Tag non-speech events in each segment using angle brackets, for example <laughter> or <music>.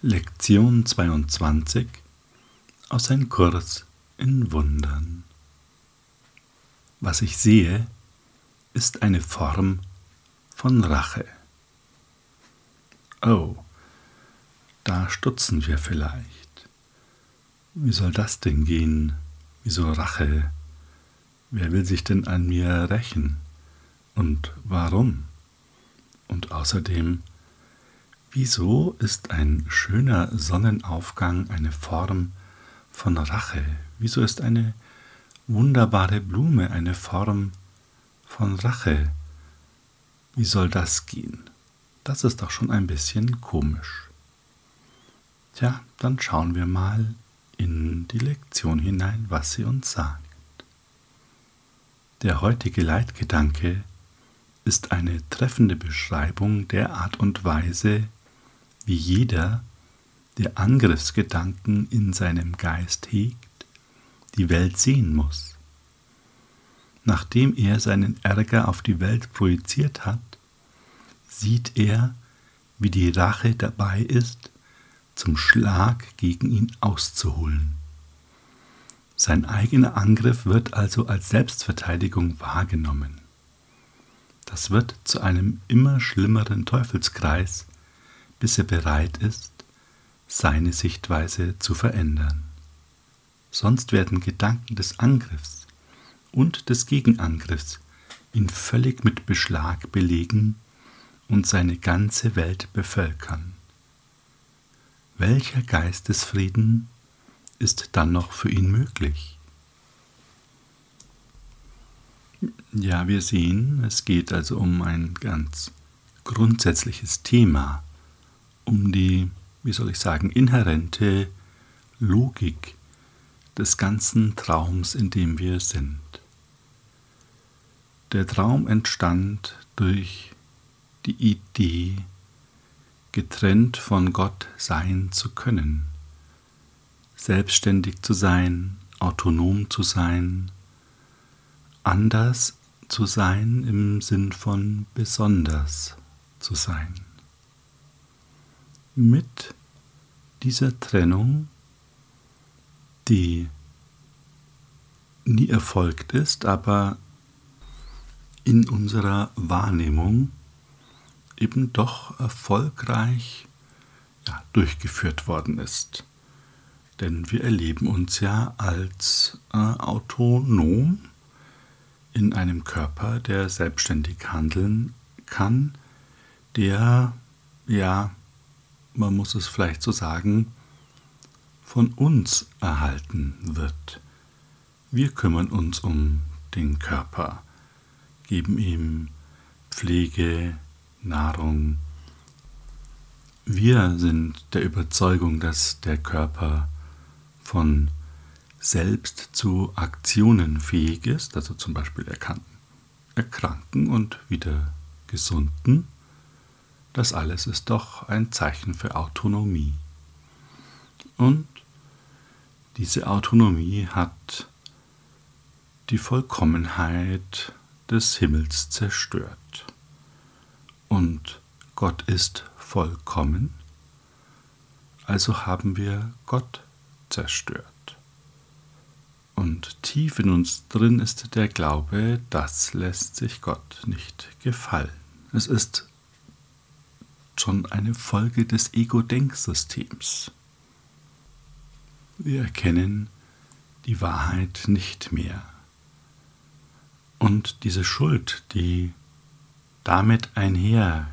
Lektion 22 aus Ein Kurs in Wundern. Was ich sehe, ist eine Form von Rache. Oh, da stutzen wir vielleicht. Wie soll das denn gehen? Wieso Rache? Wer will sich denn an mir rächen? Und warum? Und außerdem, Wieso ist ein schöner Sonnenaufgang eine Form von Rache? Wieso ist eine wunderbare Blume eine Form von Rache? Wie soll das gehen? Das ist doch schon ein bisschen komisch. Tja, dann schauen wir mal in die Lektion hinein, was sie uns sagt. Der heutige Leitgedanke ist eine treffende Beschreibung der Art und Weise, wie jeder, der Angriffsgedanken in seinem Geist hegt, die Welt sehen muss. Nachdem er seinen Ärger auf die Welt projiziert hat, sieht er, wie die Rache dabei ist, zum Schlag gegen ihn auszuholen. Sein eigener Angriff wird also als Selbstverteidigung wahrgenommen. Das wird zu einem immer schlimmeren Teufelskreis, bis er bereit ist, seine Sichtweise zu verändern. Sonst werden Gedanken des Angriffs und des Gegenangriffs ihn völlig mit Beschlag belegen und seine ganze Welt bevölkern. Welcher Geistesfrieden ist dann noch für ihn möglich? Ja, wir sehen, es geht also um ein ganz grundsätzliches Thema, um die, wie soll ich sagen, inhärente Logik des ganzen Traums, in dem wir sind. Der Traum entstand durch die Idee, getrennt von Gott sein zu können, selbstständig zu sein, autonom zu sein, anders zu sein im Sinn von besonders zu sein mit dieser Trennung, die nie erfolgt ist, aber in unserer Wahrnehmung eben doch erfolgreich ja, durchgeführt worden ist. Denn wir erleben uns ja als äh, autonom in einem Körper, der selbstständig handeln kann, der ja man muss es vielleicht so sagen, von uns erhalten wird. Wir kümmern uns um den Körper, geben ihm Pflege, Nahrung. Wir sind der Überzeugung, dass der Körper von selbst zu Aktionen fähig ist, also zum Beispiel er erkranken und wieder gesunden das alles ist doch ein Zeichen für Autonomie. Und diese Autonomie hat die Vollkommenheit des Himmels zerstört. Und Gott ist vollkommen, also haben wir Gott zerstört. Und tief in uns drin ist der Glaube, das lässt sich Gott nicht gefallen. Es ist schon eine Folge des Ego-Denksystems. Wir erkennen die Wahrheit nicht mehr. Und diese Schuld, die damit einhergeht,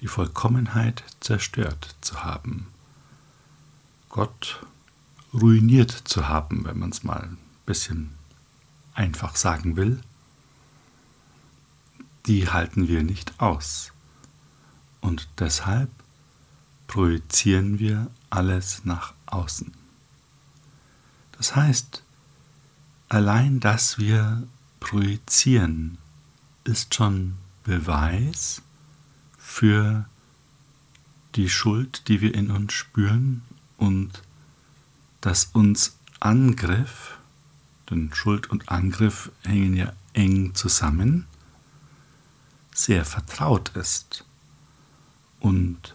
die Vollkommenheit zerstört zu haben, Gott ruiniert zu haben, wenn man es mal ein bisschen einfach sagen will, die halten wir nicht aus. Und deshalb projizieren wir alles nach außen. Das heißt, allein dass wir projizieren, ist schon Beweis für die Schuld, die wir in uns spüren und dass uns Angriff, denn Schuld und Angriff hängen ja eng zusammen, sehr vertraut ist und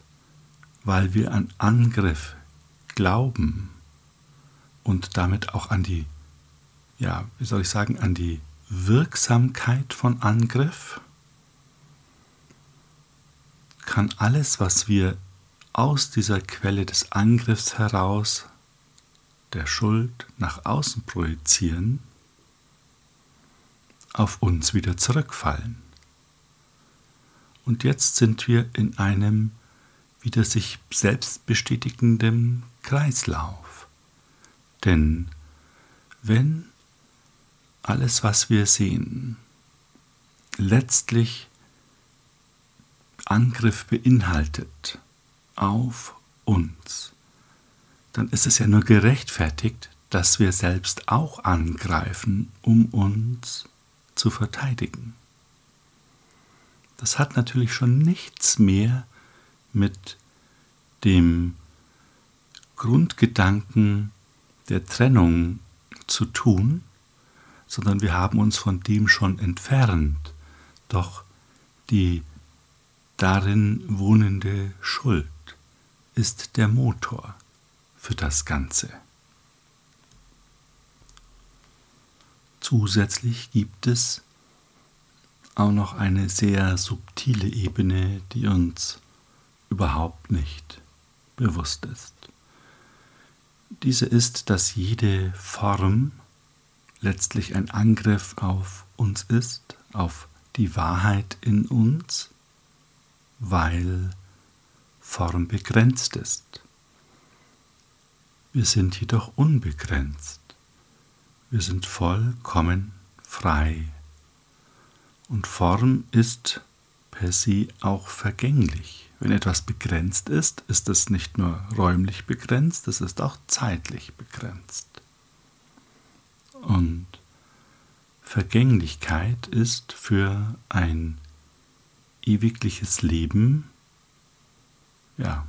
weil wir an Angriff glauben und damit auch an die, ja, wie soll ich sagen, an die Wirksamkeit von Angriff, kann alles, was wir aus dieser Quelle des Angriffs heraus der Schuld nach außen projizieren, auf uns wieder zurückfallen. Und jetzt sind wir in einem wieder sich selbst bestätigenden Kreislauf. Denn wenn alles, was wir sehen, letztlich Angriff beinhaltet auf uns, dann ist es ja nur gerechtfertigt, dass wir selbst auch angreifen, um uns zu verteidigen. Das hat natürlich schon nichts mehr mit dem Grundgedanken der Trennung zu tun, sondern wir haben uns von dem schon entfernt. Doch die darin wohnende Schuld ist der Motor für das Ganze. Zusätzlich gibt es auch noch eine sehr subtile Ebene, die uns überhaupt nicht bewusst ist. Diese ist, dass jede Form letztlich ein Angriff auf uns ist, auf die Wahrheit in uns, weil Form begrenzt ist. Wir sind jedoch unbegrenzt. Wir sind vollkommen frei. Und Form ist per se auch vergänglich. Wenn etwas begrenzt ist, ist es nicht nur räumlich begrenzt, es ist auch zeitlich begrenzt. Und Vergänglichkeit ist für ein ewigliches Leben ja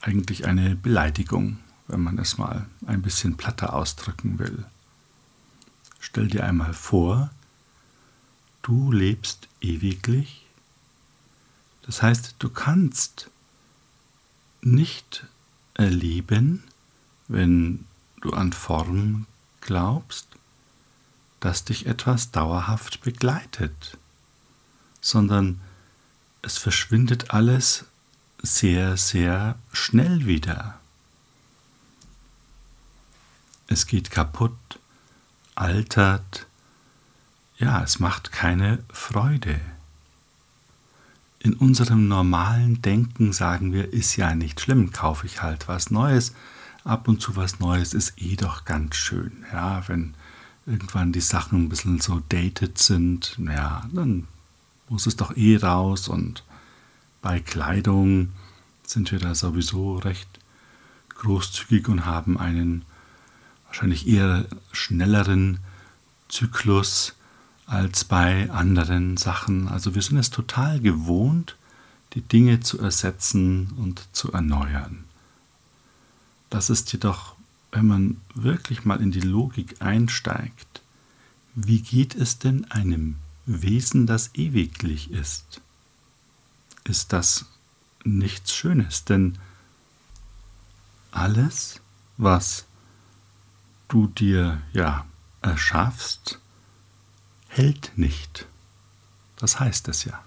eigentlich eine Beleidigung, wenn man es mal ein bisschen platter ausdrücken will. Stell dir einmal vor, du lebst ewiglich das heißt, du kannst nicht erleben, wenn du an Form glaubst, dass dich etwas dauerhaft begleitet, sondern es verschwindet alles sehr, sehr schnell wieder. Es geht kaputt, altert, ja, es macht keine Freude. In unserem normalen Denken sagen wir, ist ja nicht schlimm, kaufe ich halt was Neues. Ab und zu was Neues ist eh doch ganz schön. Ja, wenn irgendwann die Sachen ein bisschen so dated sind, ja, dann muss es doch eh raus. Und bei Kleidung sind wir da sowieso recht großzügig und haben einen wahrscheinlich eher schnelleren Zyklus als bei anderen Sachen. Also wir sind es total gewohnt, die Dinge zu ersetzen und zu erneuern. Das ist jedoch, wenn man wirklich mal in die Logik einsteigt, wie geht es denn einem Wesen, das ewiglich ist? Ist das nichts Schönes, denn alles, was du dir ja erschaffst, hält nicht. Das heißt es ja.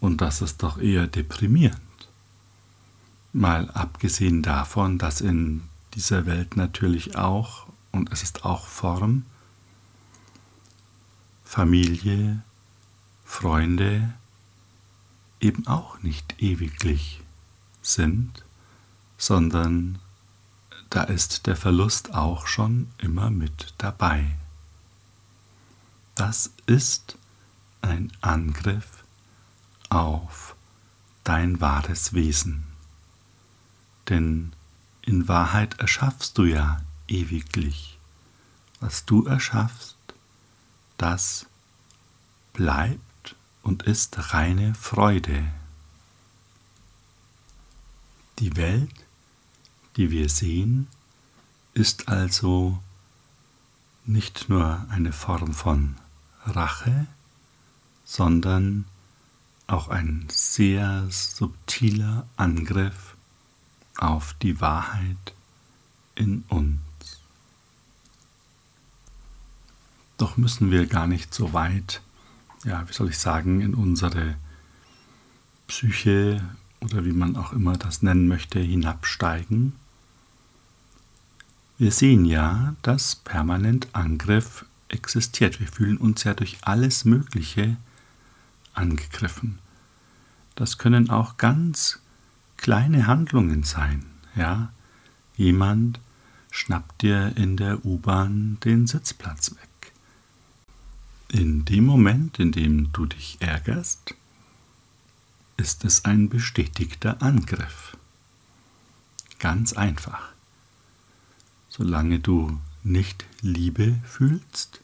Und das ist doch eher deprimierend. Mal abgesehen davon, dass in dieser Welt natürlich auch, und es ist auch Form, Familie, Freunde eben auch nicht ewiglich sind, sondern da ist der Verlust auch schon immer mit dabei. Das ist ein Angriff auf dein wahres Wesen. Denn in Wahrheit erschaffst du ja ewiglich. Was du erschaffst, das bleibt und ist reine Freude. Die Welt, die wir sehen, ist also nicht nur eine Form von Rache, sondern auch ein sehr subtiler Angriff auf die Wahrheit in uns. Doch müssen wir gar nicht so weit, ja, wie soll ich sagen, in unsere Psyche oder wie man auch immer das nennen möchte, hinabsteigen. Wir sehen ja, dass permanent Angriff existiert. Wir fühlen uns ja durch alles Mögliche angegriffen. Das können auch ganz kleine Handlungen sein. Ja, jemand schnappt dir in der U-Bahn den Sitzplatz weg. In dem Moment, in dem du dich ärgerst, ist es ein bestätigter Angriff. Ganz einfach. Solange du nicht Liebe fühlst,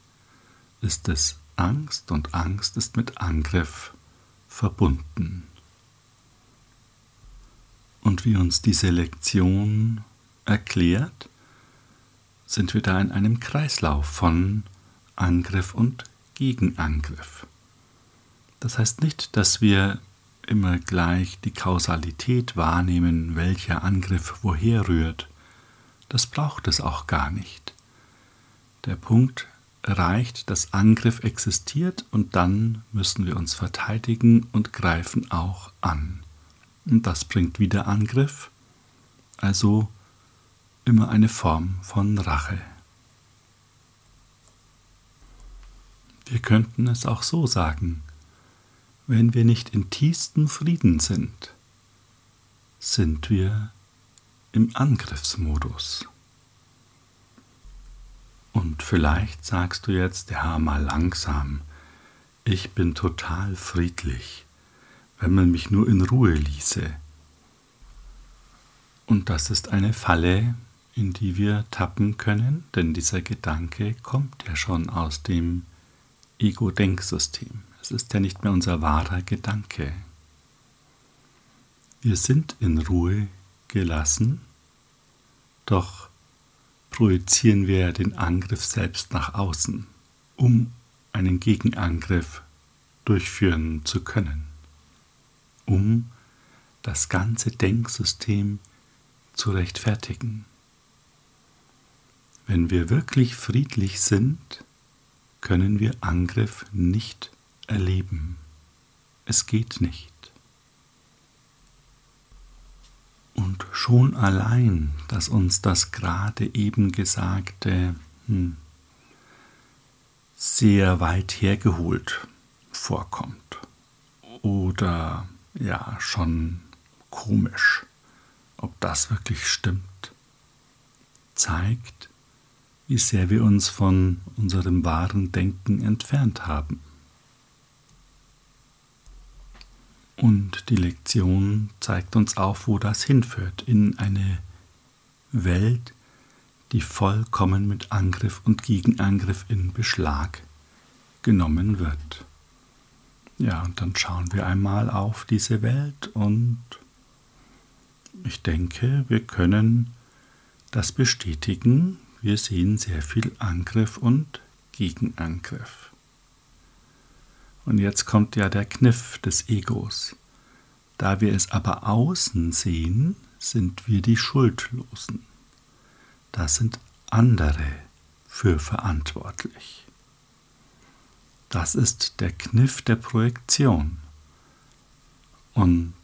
ist es Angst und Angst ist mit Angriff verbunden. Und wie uns diese Lektion erklärt, sind wir da in einem Kreislauf von Angriff und Gegenangriff. Das heißt nicht, dass wir immer gleich die Kausalität wahrnehmen, welcher Angriff woher rührt. Das braucht es auch gar nicht. Der Punkt reicht, dass Angriff existiert und dann müssen wir uns verteidigen und greifen auch an. Und das bringt wieder Angriff, also immer eine Form von Rache. Wir könnten es auch so sagen, wenn wir nicht in tiefstem Frieden sind, sind wir im Angriffsmodus. Und vielleicht sagst du jetzt, ja, mal langsam, ich bin total friedlich, wenn man mich nur in Ruhe ließe. Und das ist eine Falle, in die wir tappen können, denn dieser Gedanke kommt ja schon aus dem Ego-Denksystem. Es ist ja nicht mehr unser wahrer Gedanke. Wir sind in Ruhe gelassen, doch projizieren wir den Angriff selbst nach außen, um einen Gegenangriff durchführen zu können, um das ganze Denksystem zu rechtfertigen. Wenn wir wirklich friedlich sind, können wir Angriff nicht erleben. Es geht nicht. Und schon allein, dass uns das gerade eben Gesagte hm, sehr weit hergeholt vorkommt oder ja schon komisch, ob das wirklich stimmt, zeigt, wie sehr wir uns von unserem wahren Denken entfernt haben. Und die Lektion zeigt uns auf, wo das hinführt, in eine Welt, die vollkommen mit Angriff und Gegenangriff in Beschlag genommen wird. Ja, und dann schauen wir einmal auf diese Welt und ich denke, wir können das bestätigen, wir sehen sehr viel Angriff und Gegenangriff. Und jetzt kommt ja der Kniff des Egos. Da wir es aber außen sehen, sind wir die Schuldlosen. Da sind andere für verantwortlich. Das ist der Kniff der Projektion. Und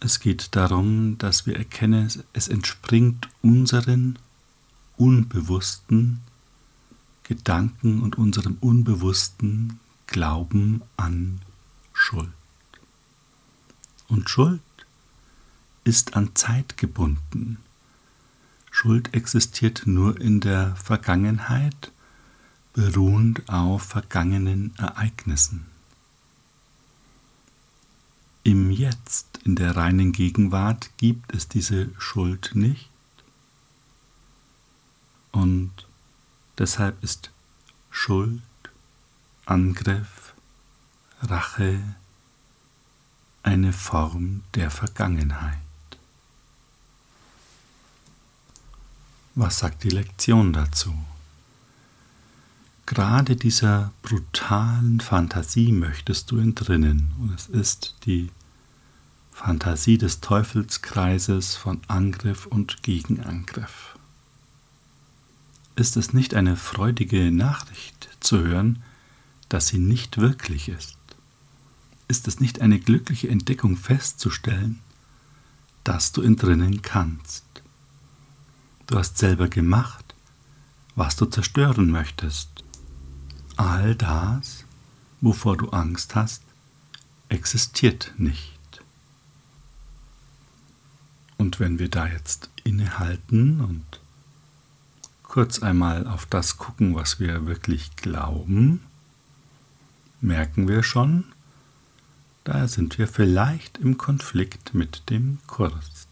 es geht darum, dass wir erkennen, es entspringt unseren unbewussten Gedanken und unserem unbewussten Glauben an Schuld. Und Schuld ist an Zeit gebunden. Schuld existiert nur in der Vergangenheit, beruhend auf vergangenen Ereignissen. Im Jetzt, in der reinen Gegenwart, gibt es diese Schuld nicht und deshalb ist Schuld, Angriff, Rache eine Form der Vergangenheit. Was sagt die Lektion dazu? Gerade dieser brutalen Fantasie möchtest du entrinnen und es ist die Fantasie des Teufelskreises von Angriff und Gegenangriff. Ist es nicht eine freudige Nachricht zu hören, dass sie nicht wirklich ist? Ist es nicht eine glückliche Entdeckung festzustellen, dass du entrinnen kannst? Du hast selber gemacht, was du zerstören möchtest. All das, wovor du Angst hast, existiert nicht. Und wenn wir da jetzt innehalten und kurz einmal auf das gucken, was wir wirklich glauben, merken wir schon, da sind wir vielleicht im Konflikt mit dem Kurs.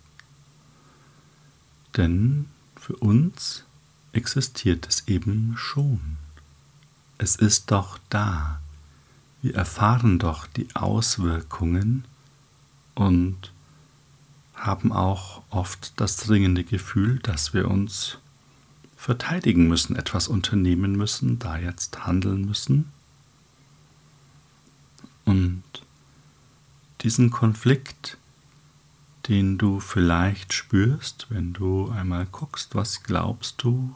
Denn für uns existiert es eben schon. Es ist doch da. Wir erfahren doch die Auswirkungen und haben auch oft das dringende Gefühl, dass wir uns verteidigen müssen, etwas unternehmen müssen, da jetzt handeln müssen. Und diesen Konflikt, den du vielleicht spürst, wenn du einmal guckst, was glaubst du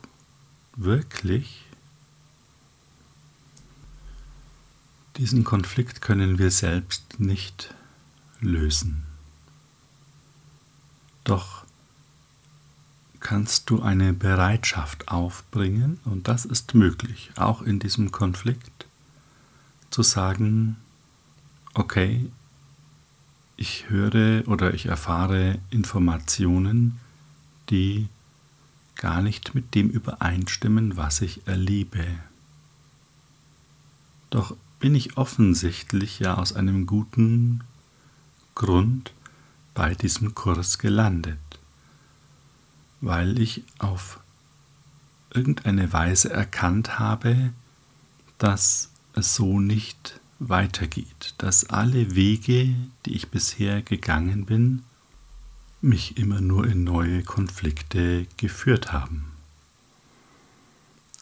wirklich, diesen Konflikt können wir selbst nicht lösen. Doch kannst du eine Bereitschaft aufbringen, und das ist möglich, auch in diesem Konflikt, zu sagen, okay, ich höre oder ich erfahre Informationen, die gar nicht mit dem übereinstimmen, was ich erlebe. Doch bin ich offensichtlich ja aus einem guten Grund bei diesem Kurs gelandet, weil ich auf irgendeine Weise erkannt habe, dass es so nicht weitergeht, dass alle Wege, die ich bisher gegangen bin, mich immer nur in neue Konflikte geführt haben.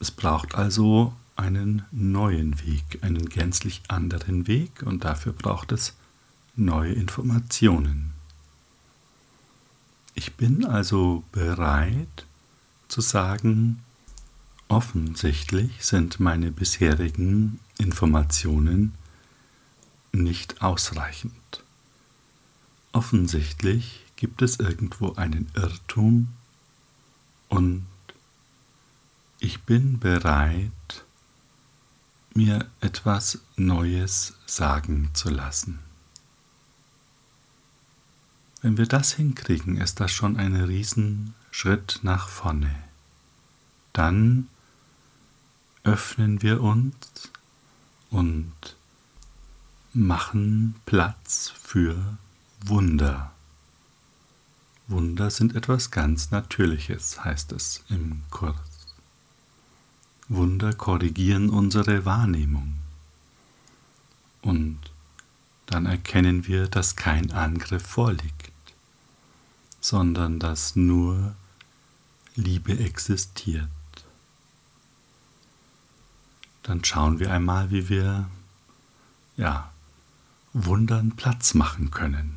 Es braucht also einen neuen Weg, einen gänzlich anderen Weg und dafür braucht es neue Informationen. Ich bin also bereit zu sagen, offensichtlich sind meine bisherigen Informationen nicht ausreichend. Offensichtlich gibt es irgendwo einen Irrtum und ich bin bereit, mir etwas Neues sagen zu lassen. Wenn wir das hinkriegen, ist das schon ein Riesenschritt nach vorne. Dann öffnen wir uns und machen Platz für Wunder. Wunder sind etwas ganz Natürliches, heißt es im Kurs. Wunder korrigieren unsere Wahrnehmung. Und dann erkennen wir, dass kein Angriff vorliegt sondern dass nur Liebe existiert. Dann schauen wir einmal, wie wir ja, Wundern Platz machen können,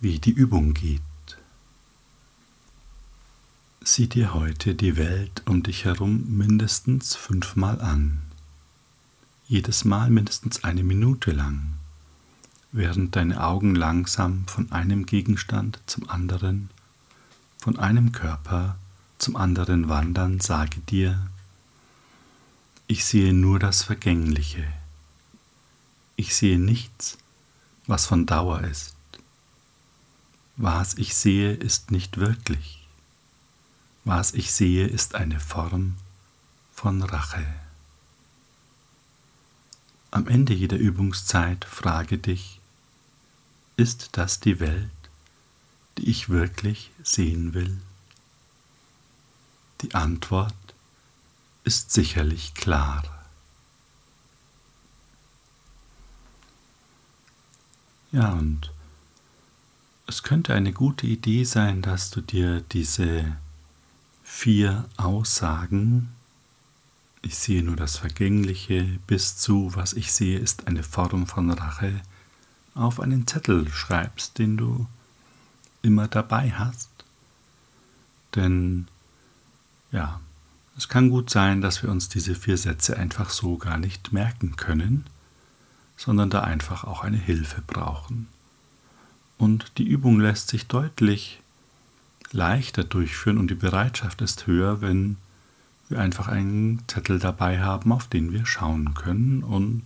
wie die Übung geht. Sieh dir heute die Welt um dich herum mindestens fünfmal an, jedes Mal mindestens eine Minute lang während deine Augen langsam von einem Gegenstand zum anderen, von einem Körper zum anderen wandern, sage dir, ich sehe nur das Vergängliche. Ich sehe nichts, was von Dauer ist. Was ich sehe, ist nicht wirklich. Was ich sehe, ist eine Form von Rache. Am Ende jeder Übungszeit frage dich, ist das die Welt, die ich wirklich sehen will? Die Antwort ist sicherlich klar. Ja, und es könnte eine gute Idee sein, dass du dir diese vier Aussagen, ich sehe nur das Vergängliche, bis zu, was ich sehe, ist eine Form von Rache, auf einen Zettel schreibst, den du immer dabei hast. Denn ja, es kann gut sein, dass wir uns diese vier Sätze einfach so gar nicht merken können, sondern da einfach auch eine Hilfe brauchen. Und die Übung lässt sich deutlich leichter durchführen und die Bereitschaft ist höher, wenn wir einfach einen Zettel dabei haben, auf den wir schauen können. Und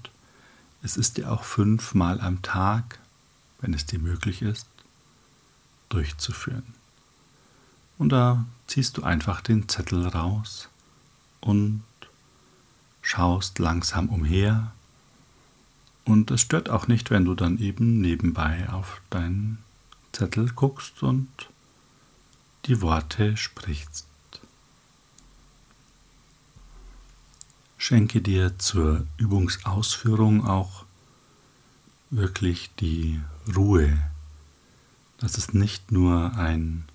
es ist ja auch fünfmal am Tag, wenn es dir möglich ist, durchzuführen. Und da ziehst du einfach den Zettel raus und schaust langsam umher. Und es stört auch nicht, wenn du dann eben nebenbei auf deinen Zettel guckst und die Worte sprichst. Schenke dir zur Übungsausführung auch wirklich die Ruhe, dass es nicht nur ein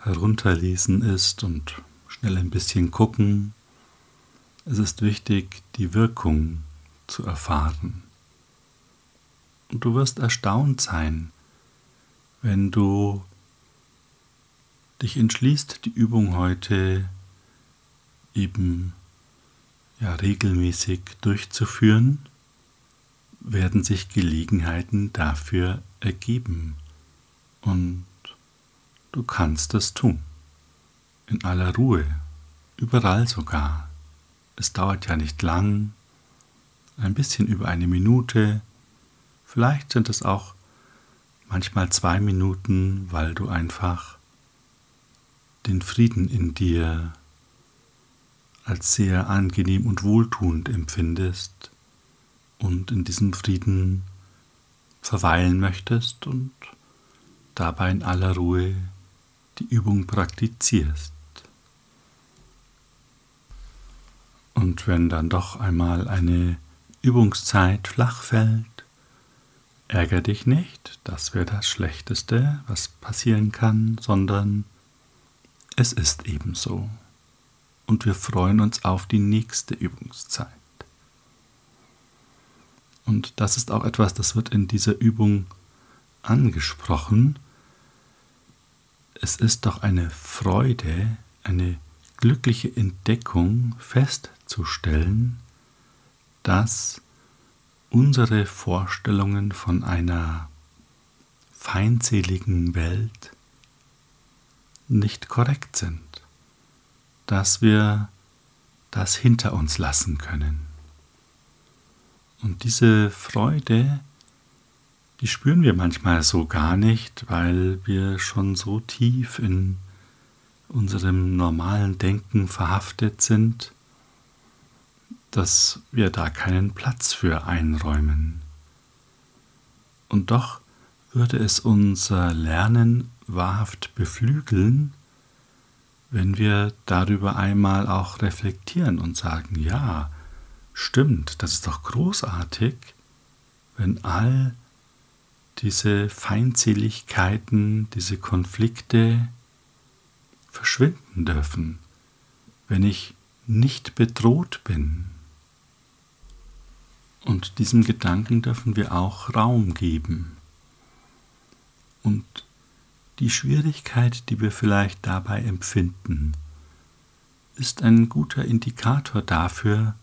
Herunterlesen ist und schnell ein bisschen gucken. Es ist wichtig, die Wirkung zu erfahren. Und du wirst erstaunt sein, wenn du dich entschließt, die Übung heute eben ja regelmäßig durchzuführen, werden sich Gelegenheiten dafür ergeben und du kannst es tun. In aller Ruhe, überall sogar. Es dauert ja nicht lang, ein bisschen über eine Minute, vielleicht sind es auch manchmal zwei Minuten, weil du einfach den Frieden in dir als sehr angenehm und wohltuend empfindest und in diesem Frieden verweilen möchtest und dabei in aller Ruhe die Übung praktizierst. Und wenn dann doch einmal eine Übungszeit flach fällt, ärger dich nicht, das wäre das Schlechteste, was passieren kann, sondern es ist ebenso und wir freuen uns auf die nächste Übungszeit. Und das ist auch etwas, das wird in dieser Übung angesprochen. Es ist doch eine Freude, eine glückliche Entdeckung festzustellen, dass unsere Vorstellungen von einer feindseligen Welt nicht korrekt sind dass wir das hinter uns lassen können. Und diese Freude, die spüren wir manchmal so gar nicht, weil wir schon so tief in unserem normalen Denken verhaftet sind, dass wir da keinen Platz für einräumen. Und doch würde es unser Lernen wahrhaft beflügeln, wenn wir darüber einmal auch reflektieren und sagen, ja, stimmt, das ist doch großartig, wenn all diese Feindseligkeiten, diese Konflikte verschwinden dürfen, wenn ich nicht bedroht bin. Und diesem Gedanken dürfen wir auch Raum geben. Und die Schwierigkeit, die wir vielleicht dabei empfinden, ist ein guter Indikator dafür,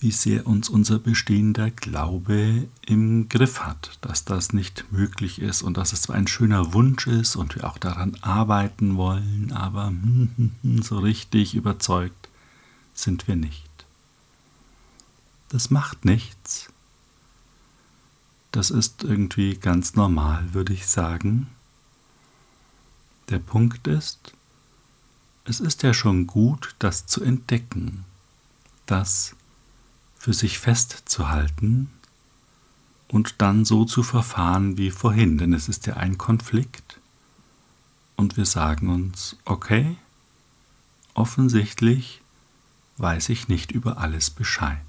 wie sehr uns unser bestehender Glaube im Griff hat, dass das nicht möglich ist und dass es zwar ein schöner Wunsch ist und wir auch daran arbeiten wollen, aber <laughs> so richtig überzeugt sind wir nicht. Das macht nichts. Das ist irgendwie ganz normal, würde ich sagen. Der Punkt ist, es ist ja schon gut, das zu entdecken, das für sich festzuhalten und dann so zu verfahren wie vorhin, denn es ist ja ein Konflikt und wir sagen uns, okay, offensichtlich weiß ich nicht über alles Bescheid.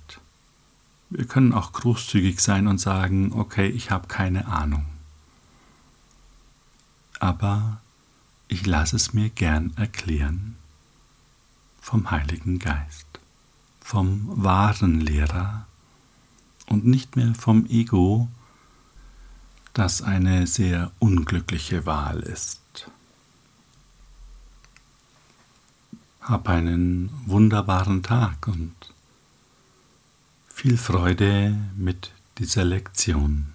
Wir können auch großzügig sein und sagen, okay, ich habe keine Ahnung. Aber ich lasse es mir gern erklären vom Heiligen Geist, vom wahren Lehrer und nicht mehr vom Ego, das eine sehr unglückliche Wahl ist. Hab einen wunderbaren Tag und viel Freude mit dieser Lektion.